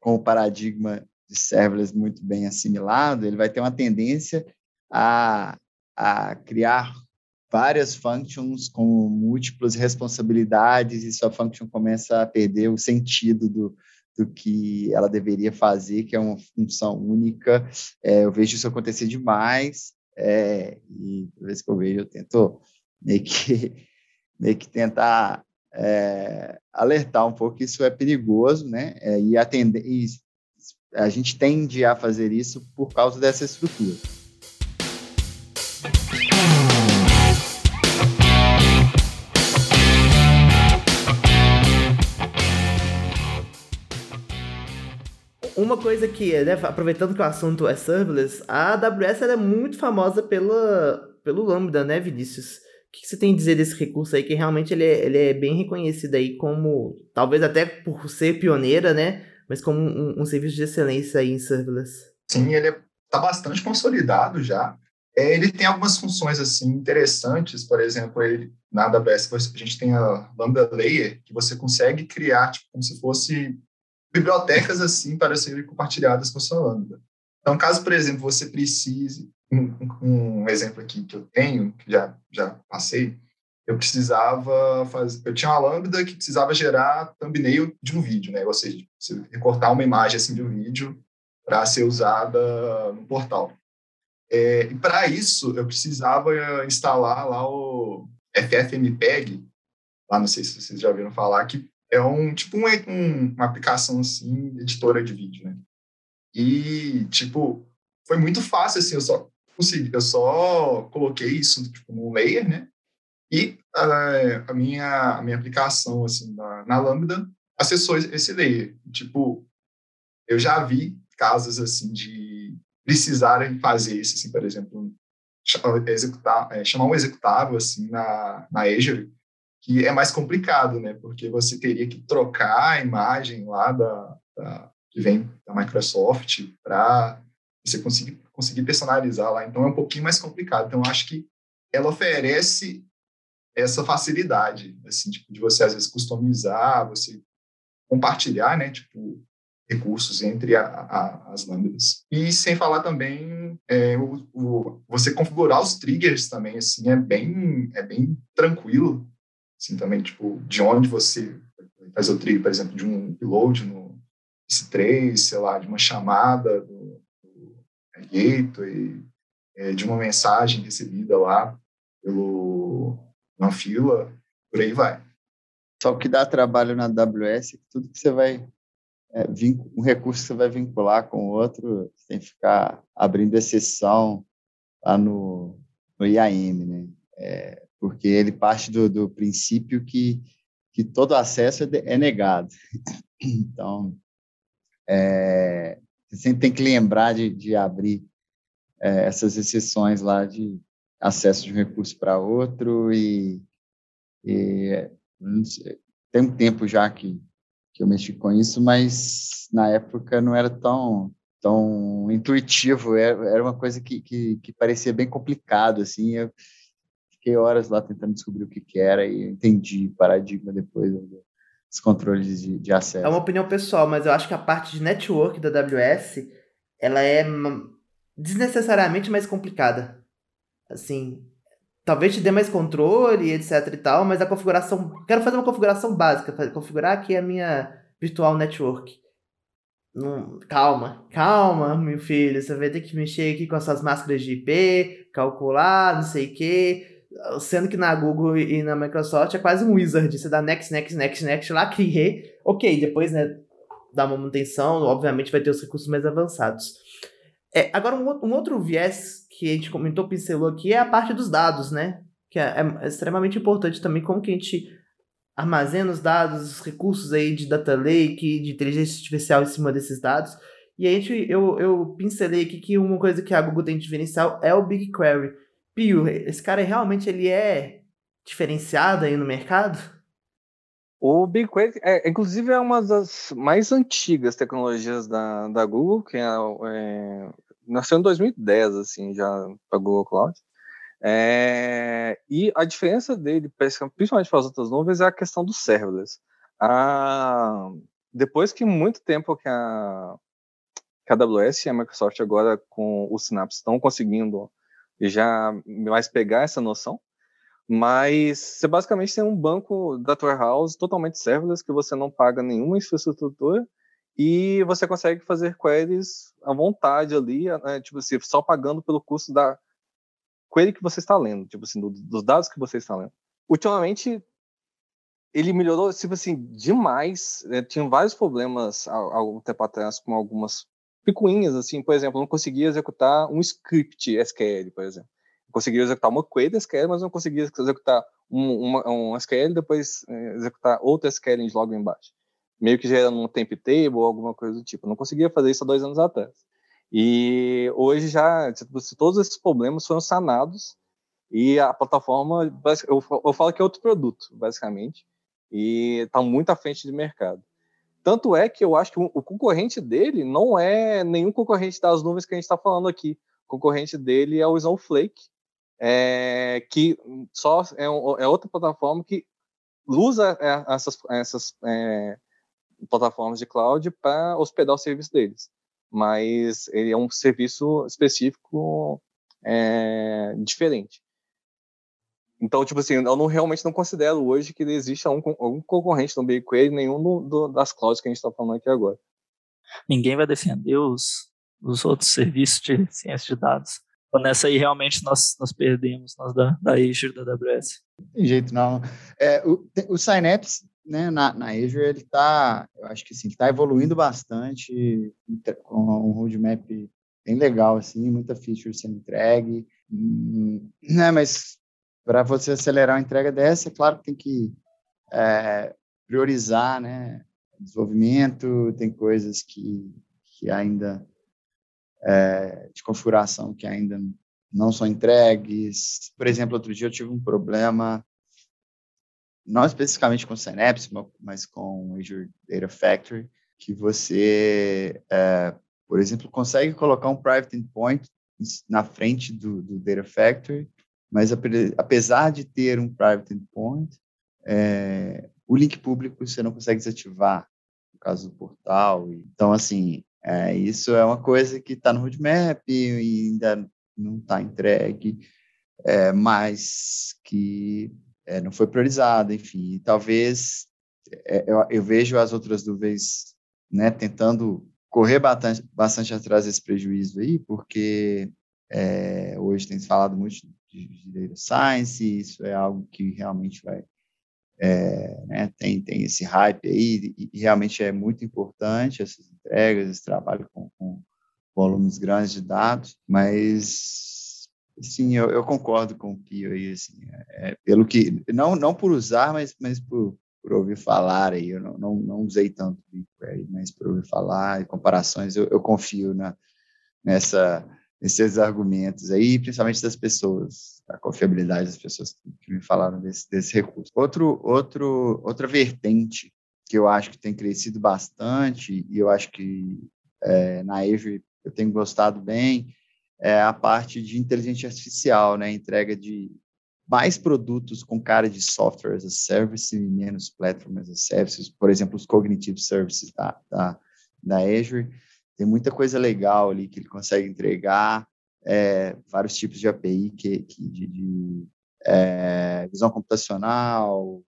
com o paradigma de serverless muito bem assimilado, ele vai ter uma tendência a, a criar várias functions com múltiplas responsabilidades e sua function começa a perder o sentido do, do que ela deveria fazer, que é uma função única. É, eu vejo isso acontecer demais é, e toda vez que eu vejo eu tento meio que, meio que tentar é, alertar um pouco que isso é perigoso, né? É, e, atender, e a gente tende a fazer isso por causa dessa estrutura. Uma coisa que, né, aproveitando que o assunto é serverless, a AWS é muito famosa pela pelo Lambda, né, Vinícius? O que você tem a dizer desse recurso aí, que realmente ele é, ele é bem reconhecido aí como, talvez até por ser pioneira, né, mas como um, um serviço de excelência aí em serverless? Sim, ele está bastante consolidado já. É, ele tem algumas funções assim interessantes, por exemplo, ele, na AWS a gente tem a Lambda Layer, que você consegue criar tipo, como se fosse bibliotecas assim para serem compartilhadas com a sua Lambda. Então, caso, por exemplo, você precise, um, um exemplo aqui que eu tenho, que já, já passei, eu precisava fazer, eu tinha uma lambda que precisava gerar thumbnail de um vídeo, né? Ou seja, você recortar uma imagem assim de um vídeo para ser usada no portal. É, e para isso eu precisava instalar lá o FFmpeg, lá não sei se vocês já ouviram falar, que é um tipo um, um, uma aplicação assim, editora de vídeo, né? E tipo, foi muito fácil assim, eu só consegui, eu só coloquei isso tipo no layer, né? E a, a minha a minha aplicação assim na, na Lambda acessou esse layer. Tipo, eu já vi casos assim de precisarem fazer isso, assim, por exemplo, executar, é, chamar um executável assim na, na Azure que é mais complicado, né? Porque você teria que trocar a imagem lá da, da que vem da Microsoft para você conseguir, conseguir personalizar lá. Então é um pouquinho mais complicado. Então acho que ela oferece essa facilidade, assim, tipo, de você às vezes customizar, você compartilhar, né? Tipo recursos entre a, a, as lambdas. E sem falar também é, o, o, você configurar os triggers também, assim, é bem, é bem tranquilo assim, também, tipo, de onde você faz o trigger, por exemplo, de um upload no S3, sei lá, de uma chamada do, do gateway, é, de uma mensagem recebida lá pelo na fila, por aí vai. Só o que dá trabalho na AWS é que tudo que você vai é, um recurso que você vai vincular com o outro, você tem que ficar abrindo exceção lá no, no IAM, né? É, porque ele parte do, do princípio que, que todo acesso é, é negado. Então, é, você sempre tem que lembrar de, de abrir é, essas exceções lá de acesso de um recurso para outro e, e tem um tempo já que, que eu mexi com isso, mas na época não era tão tão intuitivo, era, era uma coisa que, que, que parecia bem complicado, assim, eu, fiquei horas lá tentando descobrir o que, que era e entendi paradigma depois dos controles de, de acesso. É uma opinião pessoal, mas eu acho que a parte de network da AWS ela é desnecessariamente mais complicada. Assim, talvez te dê mais controle, etc e tal, mas a configuração, quero fazer uma configuração básica, configurar aqui a minha virtual network. Não, calma, calma, meu filho. Você vai ter que mexer aqui com as suas máscaras de IP, calcular, não sei o quê. Sendo que na Google e na Microsoft é quase um wizard. Você dá next, next, next, next lá, criei. Ok, depois, né, dá manutenção, obviamente vai ter os recursos mais avançados. É, agora, um, um, outro viés que a gente comentou, pincelou aqui, é a parte dos dados, né? Que é, é extremamente importante também, como que a gente armazena os dados, os recursos aí de data lake, de inteligência artificial em cima desses dados. E a gente, eu, eu pincelei aqui que uma coisa que a Google tem diferencial é o BigQuery. Pio, esse cara realmente ele é diferenciado aí no mercado? O BigQuery, é, inclusive, é uma das mais antigas tecnologias da, da Google, que é, é, nasceu em 2010, assim, já para Google Cloud. É, e a diferença dele, principalmente para as outras nuvens, é a questão dos serverless. A, depois que muito tempo que a, que a AWS e a Microsoft agora com o Synapse estão conseguindo já mais pegar essa noção. Mas você basicamente tem um banco data warehouse totalmente serverless que você não paga nenhuma infraestrutura e você consegue fazer queries à vontade ali, né, tipo assim, só pagando pelo custo da query que você está lendo, tipo assim, do, dos dados que você está lendo. Ultimamente, ele melhorou, tipo assim, demais. Né, tinha vários problemas há, há algum tempo atrás com algumas picuinhas, assim, por exemplo, não conseguia executar um script SQL, por exemplo. Eu conseguia executar uma query SQL, mas não conseguia executar um, uma, um SQL depois é, executar outro SQL logo embaixo. Meio que gerando um temp table ou alguma coisa do tipo. Eu não conseguia fazer isso há dois anos atrás. E hoje já, todos esses problemas foram sanados E a plataforma, eu, eu falo que é outro produto, basicamente, e está muito à frente de mercado. Tanto é que eu acho que o concorrente dele não é nenhum concorrente das nuvens que a gente está falando aqui. O concorrente dele é o Snowflake, é, que só é, é, outra plataforma que usa é, essas, essas é, plataformas de cloud para hospedar o serviço deles. Mas ele é um serviço específico é, diferente. Então, tipo assim, eu não, realmente não considero hoje que existe algum, algum concorrente no BigQuery, nenhum do, do, das clouds que a gente está falando aqui agora. Ninguém vai defender os, os outros serviços de ciência de dados. Então, nessa aí, realmente, nós, nós perdemos, nós da, da Azure, da AWS. Tem jeito, não. É, o, o Synapse, né, na, na Azure, ele está, eu acho que assim, está evoluindo bastante, com um roadmap bem legal, assim, muita feature sendo entregue, hum, né, mas para você acelerar a entrega dessa, é claro que tem que é, priorizar, né, desenvolvimento, tem coisas que, que ainda é, de configuração que ainda não são entregues. Por exemplo, outro dia eu tive um problema, não especificamente com Synapse, mas com Azure Data Factory, que você, é, por exemplo, consegue colocar um private endpoint na frente do, do Data Factory, mas apesar de ter um private endpoint, é, o link público você não consegue desativar, no caso do portal. Então, assim, é, isso é uma coisa que está no roadmap e ainda não está entregue, é, mas que é, não foi priorizado, enfim. Talvez é, eu, eu, vejo as outras dúvidas né, tentando correr bastante, bastante atrás desse prejuízo aí, porque é, hoje tem se falado muito de, de data science, e isso é algo que realmente vai é, né, tem, tem esse hype aí, e, e, realmente é muito importante essas entregas, esse trabalho com, com volumes grandes de dados, mas, sim, eu, eu, concordo com o Pio aí, assim, é, pelo que, não, não por usar, mas, mas por, por ouvir falar aí, eu não, não, não usei tanto BigQuery, mas por ouvir falar e comparações, eu, eu confio na, nessa esses argumentos aí, principalmente das pessoas, a confiabilidade das pessoas que me falaram desse, desse recurso. Outro, outro, outra vertente que eu acho que tem crescido bastante, e eu acho que é, na Azure eu tenho gostado bem, é a parte de inteligência artificial, né? Entrega de mais produtos com cara de software as a service e menos platform as a service, por exemplo, os cognitive services da, da, da Azure. Tem muita coisa legal ali que ele consegue entregar, é, vários tipos de API que, que de, de é, visão computacional,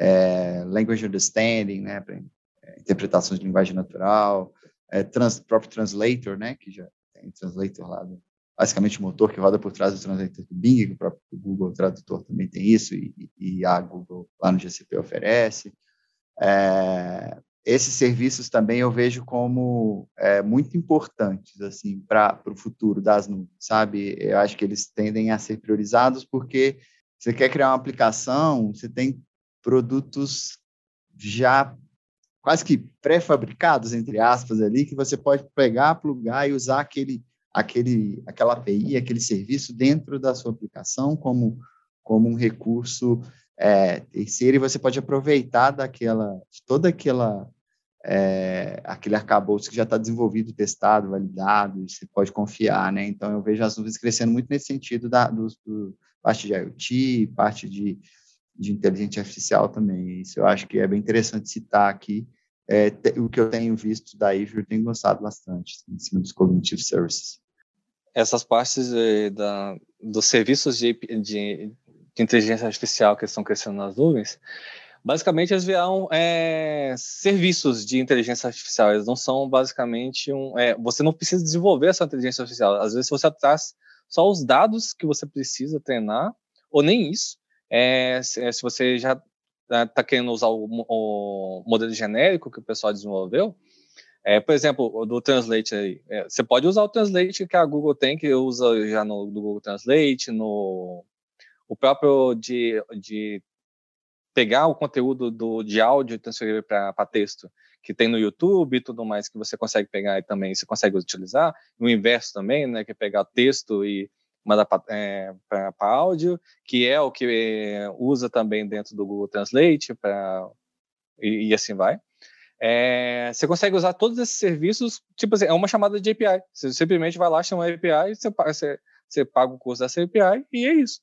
é, language understanding, né, para é, interpretações de linguagem natural, é, trans, próprio translator, né, que já tem translator lá, basicamente o motor que roda por trás do translator do Bing, o próprio Google Tradutor também tem isso, e, e a Google lá no GCP oferece. É, esses serviços também eu vejo como é, muito importantes assim para o futuro das nuvens, sabe? Eu acho que eles tendem a ser priorizados porque você quer criar uma aplicação, você tem produtos já quase que pré-fabricados entre aspas ali que você pode pegar, plugar e usar aquele aquele aquela API, aquele serviço dentro da sua aplicação como como um recurso é, terceiro e você pode aproveitar daquela de toda aquela é, aquele arcabouço que já está desenvolvido, testado, validado, e você pode confiar, né? Então, eu vejo as nuvens crescendo muito nesse sentido da do, do, parte de IoT, parte de, de inteligência artificial também. Isso eu acho que é bem interessante citar aqui. É, te, o que eu tenho visto da Azure, eu tenho gostado bastante, assim, em cima dos cognitive services. Essas partes de, da, dos serviços de, de, de inteligência artificial que estão crescendo nas nuvens, basicamente eles viraram é, serviços de inteligência artificial. Eles não são basicamente um. É, você não precisa desenvolver essa inteligência artificial. Às vezes você traz só os dados que você precisa treinar, ou nem isso. É, se, se, você já está querendo usar o, o, modelo genérico que o pessoal desenvolveu, é, por exemplo, do Translate aí, é, você pode usar o Translate que a Google tem, que usa já no do Google Translate, no o próprio de, de pegar o conteúdo do, de áudio e transferir para texto que tem no YouTube e tudo mais que você consegue pegar e também você consegue utilizar. O inverso também, né, que é pegar texto e manda para é, áudio, que é o que é, usa também dentro do Google Translate, pra, e, e assim vai. É, você consegue usar todos esses serviços, tipo assim, é uma chamada de API. Você simplesmente vai lá, chama uma API, você, você, você paga o custo dessa API e é isso.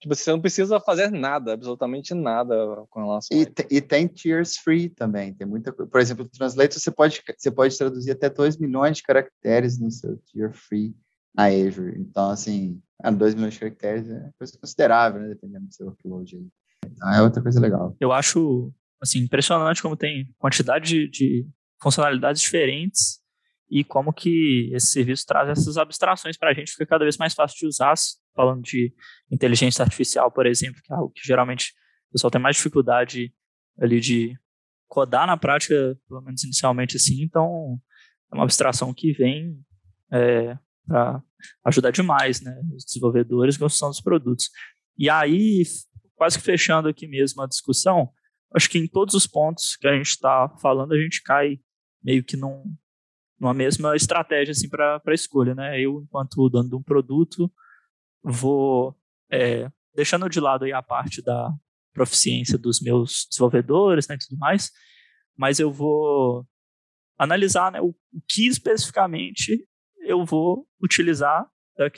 Tipo, você não precisa fazer nada, absolutamente nada com relação e, a isso. E tem tiers free também, tem muita coisa. Por exemplo, o Translator você pode, você pode traduzir até 2 milhões de caracteres no seu tier free na Azure. Então, assim, 2 milhões de caracteres é coisa considerável, né, dependendo do seu workload. Então, é outra coisa legal. Eu acho, assim, impressionante como tem quantidade de, de funcionalidades diferentes e como que esse serviço traz essas abstrações para a gente, fica cada vez mais fácil de usar, falando de inteligência artificial, por exemplo, que é algo que geralmente o pessoal tem mais dificuldade ali de codar na prática, pelo menos inicialmente assim, então é uma abstração que vem é, para ajudar demais né, os desenvolvedores na construção dos produtos. E aí, quase que fechando aqui mesmo a discussão, acho que em todos os pontos que a gente está falando, a gente cai meio que num, numa mesma estratégia assim para a escolha, né? Eu, enquanto dono de um produto, vou é, deixando de lado aí a parte da proficiência dos meus desenvolvedores né, e tudo mais, mas eu vou analisar né, o, o que especificamente eu vou utilizar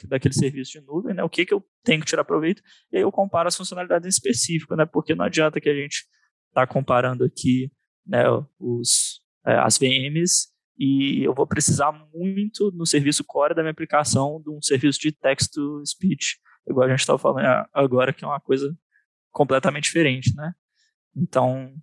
daquele serviço de nuvem, né? O que, que eu tenho que tirar proveito, e aí eu comparo as funcionalidades em específico, né? Porque não adianta que a gente está comparando aqui né, os, é, as VMs e eu vou precisar muito no serviço core da minha aplicação de um serviço de text-to-speech, igual a gente estava falando agora, que é uma coisa completamente diferente, né? Então,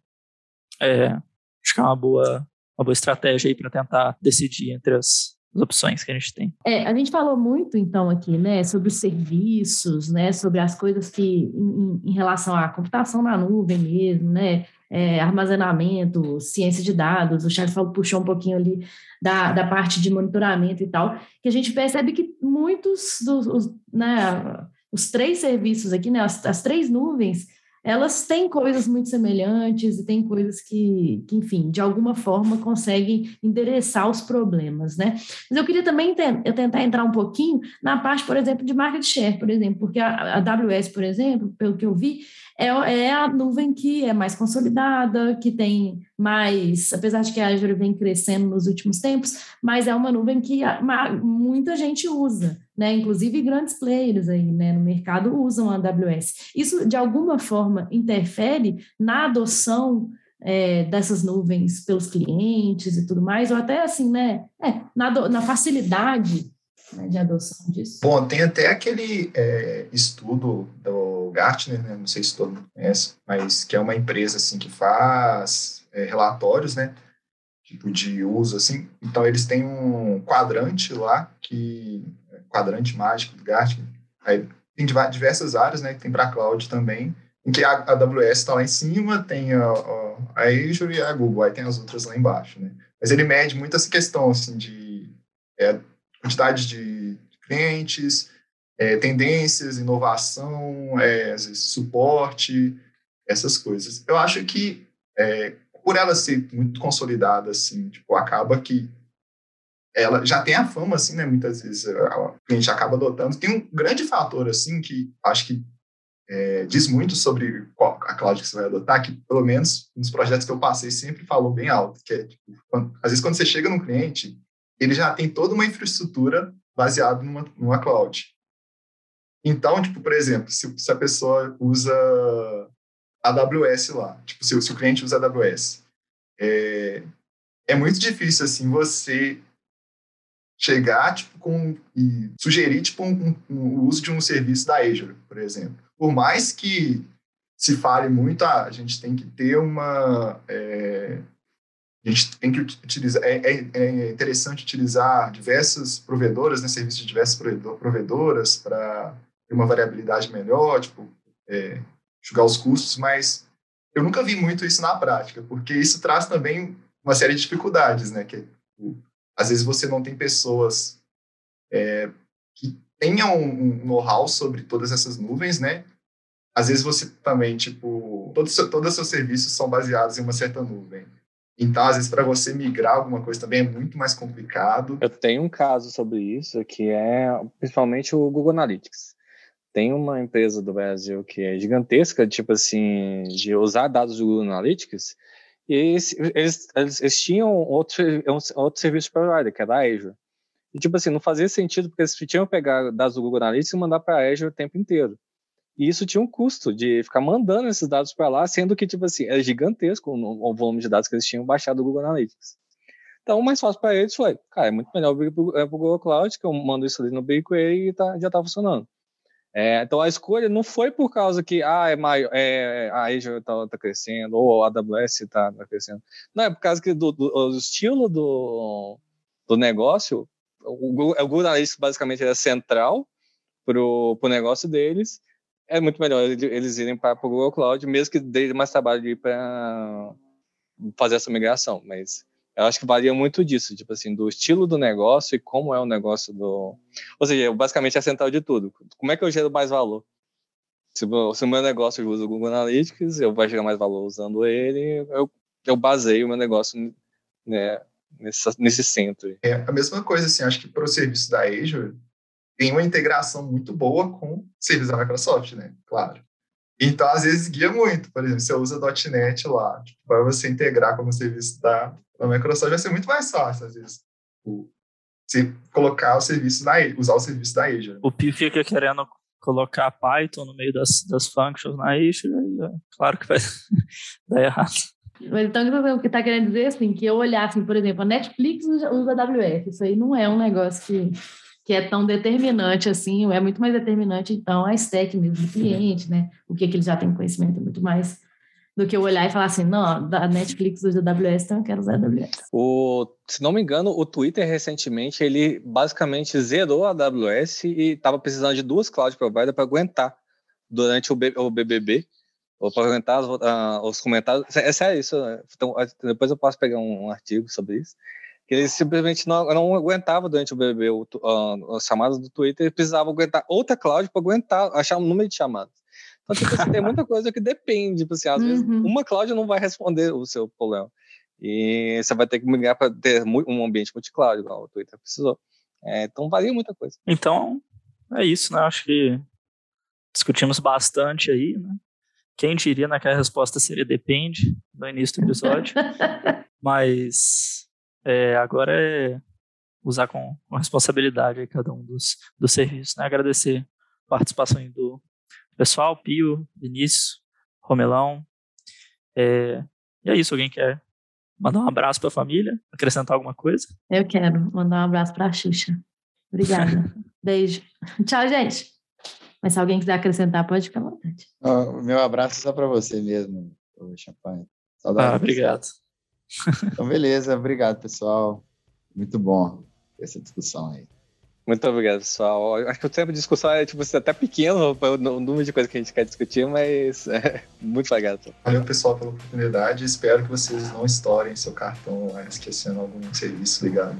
é, acho que é uma boa, uma boa estratégia aí para tentar decidir entre as, as opções que a gente tem. É, a gente falou muito, então, aqui, né, sobre os serviços, né, sobre as coisas que, em, em relação à computação na nuvem mesmo, né, é, armazenamento, ciência de dados, o Charles falou, puxou um pouquinho ali da, da parte de monitoramento e tal, que a gente percebe que muitos dos, os, né, os três serviços aqui, né, as, as três nuvens, elas têm coisas muito semelhantes e tem coisas que, que, enfim, de alguma forma conseguem endereçar os problemas, né? Mas eu queria também eu tentar entrar um pouquinho na parte, por exemplo, de market share, por exemplo, porque a, a AWS, por exemplo, pelo que eu vi, é, é a nuvem que é mais consolidada, que tem mais, apesar de que a Azure vem crescendo nos últimos tempos, mas é uma nuvem que muita gente usa, né? Inclusive grandes players aí, né, no mercado usam a AWS. Isso de alguma forma interfere na adoção é, dessas nuvens pelos clientes e tudo mais, ou até assim, né? É, na, na facilidade né, de adoção disso? Bom, tem até aquele é, estudo do Gartner, né, não sei se todo mundo conhece, mas que é uma empresa assim que faz é, relatórios, né, tipo de uso assim. Então eles têm um quadrante lá que quadrante mágico do Gartner. Aí tem diversas áreas, né, que tem para cloud também, em que a AWS está lá em cima, tem a, a, Azure e a Google, aí tem as outras lá embaixo, né. Mas ele mede muito essa questão assim de é, quantidade de clientes, é, tendências, inovação, é, suporte, essas coisas. Eu acho que é, por ela ser muito consolidada, assim, tipo, acaba que ela já tem a fama, assim, né? Muitas vezes a gente acaba adotando. Tem um grande fator, assim, que acho que é, diz muito sobre qual, a cloud que você vai adotar, que pelo menos nos projetos que eu passei sempre falou bem alto, que é, tipo, quando, às vezes quando você chega no cliente, ele já tem toda uma infraestrutura baseada numa, numa cloud. Então, tipo, por exemplo, se, se a pessoa usa AWS lá, tipo, se, se o cliente usa AWS, é, é muito difícil, assim, você chegar, tipo, com, e sugerir, tipo, um, um, o uso de um serviço da Azure, por exemplo. Por mais que se fale muito, ah, a gente tem que ter uma... É, a gente tem que utilizar, é, é, é interessante utilizar diversas provedoras, né, serviços de diversas provedoras para ter uma variabilidade melhor, tipo, é, enxugar os custos, mas eu nunca vi muito isso na prática, porque isso traz também uma série de dificuldades, né, que tipo, às vezes você não tem pessoas é, que tenham um know-how sobre todas essas nuvens, né, às vezes você também, tipo, todos, todos os seus serviços são baseados em uma certa nuvem. Então, às vezes, para você migrar alguma coisa também é muito mais complicado. Eu tenho um caso sobre isso, que é principalmente o Google Analytics. Tem uma empresa do Brasil que é gigantesca, tipo assim, de usar dados do Google Analytics, e eles, eles, eles, tinham outro, outro serviço provider, que era a Azure. E, tipo assim, não fazia sentido, porque eles tinham que pegar dados do Google Analytics e mandar para a Azure o tempo inteiro. E isso tinha um custo de ficar mandando esses dados para lá, sendo que, tipo assim, é gigantesco o, volume de dados que eles tinham baixado do Google Analytics. Então, o mais fácil para eles foi, cara, é muito melhor o é Google Cloud, que eu mando isso ali no BigQuery e tá, já está funcionando. É, então, a escolha não foi por causa que ah, é maior, é, a Azure está tá crescendo, ou a AWS está tá crescendo. Não, é por causa que do, do, do estilo do, do negócio, o Google, o Google Analytics basicamente é central para o negócio deles, é muito melhor eles irem para o Google Cloud, mesmo que dê mais trabalho de ir para fazer essa migração. Mas eu acho que varia muito disso, tipo assim, do estilo do negócio e como é o negócio do. Ou seja, basicamente é central de tudo. Como é que eu gero mais valor? Se, se o meu negócio usa o Google Analytics, eu vou gerar mais valor usando ele, eu, eu baseio o meu negócio né, nesse, nesse centro. É a mesma coisa, assim, acho que para o serviço da Azure, tem uma integração muito boa com o serviço da Microsoft, né? Claro. Então, às vezes, guia muito. Por exemplo, você usa .NET lá, tipo, para você integrar como serviço da, da Microsoft, vai ser muito mais fácil, às vezes. Você colocar o serviço da usar o serviço da Azure. O Pio fica querendo colocar Python no meio das, das functions na Azure, e, é claro que vai dar errado. Mas então o que está querendo dizer assim, que eu olhar assim, por exemplo, a Netflix usa AWS, isso aí não é um negócio que que é tão determinante assim, é muito mais determinante, então, a stack mesmo do cliente, né? O que, que ele já tem conhecimento é muito mais do que eu olhar e falar assim, não, da Netflix usa AWS, então eu quero usar AWS. O, se não me engano, o Twitter recentemente, ele basicamente zerou a AWS e estava precisando de duas cloud providers para aguentar durante o, B, o BBB, ou para aguentar os, uh, os comentários. É, é sério isso, né? então, depois eu posso pegar um, um artigo sobre isso que ele simplesmente não, não aguentava durante o BBB o, uh, as chamadas do Twitter, precisava aguentar outra cloud para aguentar, achar um número de chamadas. Então, tipo assim, tem muita coisa que depende, tipo assim, às uhum. vezes uma cloud não vai responder o seu problema. E você vai ter que migrar para ter um ambiente multi-cloud, igual o Twitter precisou. É, então varia muita coisa. Então, é isso, né? Acho que discutimos bastante aí, né? Quem diria né, que a resposta seria depende no início do episódio. Mas é, agora é usar com, com responsabilidade aí cada um dos, dos serviços. Né? Agradecer a participação do pessoal, Pio, Vinícius, Romelão. É, e é isso, alguém quer mandar um abraço para a família? Acrescentar alguma coisa? Eu quero mandar um abraço para a Xuxa. Obrigada. Beijo. Tchau, gente. Mas se alguém quiser acrescentar, pode ficar à vontade. O meu abraço é só para você mesmo, Champanhe. Saudade. Ah, obrigado. Então, beleza. Obrigado, pessoal. Muito bom essa discussão aí. Muito obrigado, pessoal. Acho que o tempo de discussão é tipo, até pequeno para o número de coisas que a gente quer discutir, mas é muito legal. Valeu, pessoal, pela oportunidade. Espero que vocês não estourem seu cartão esquecendo algum serviço ligado.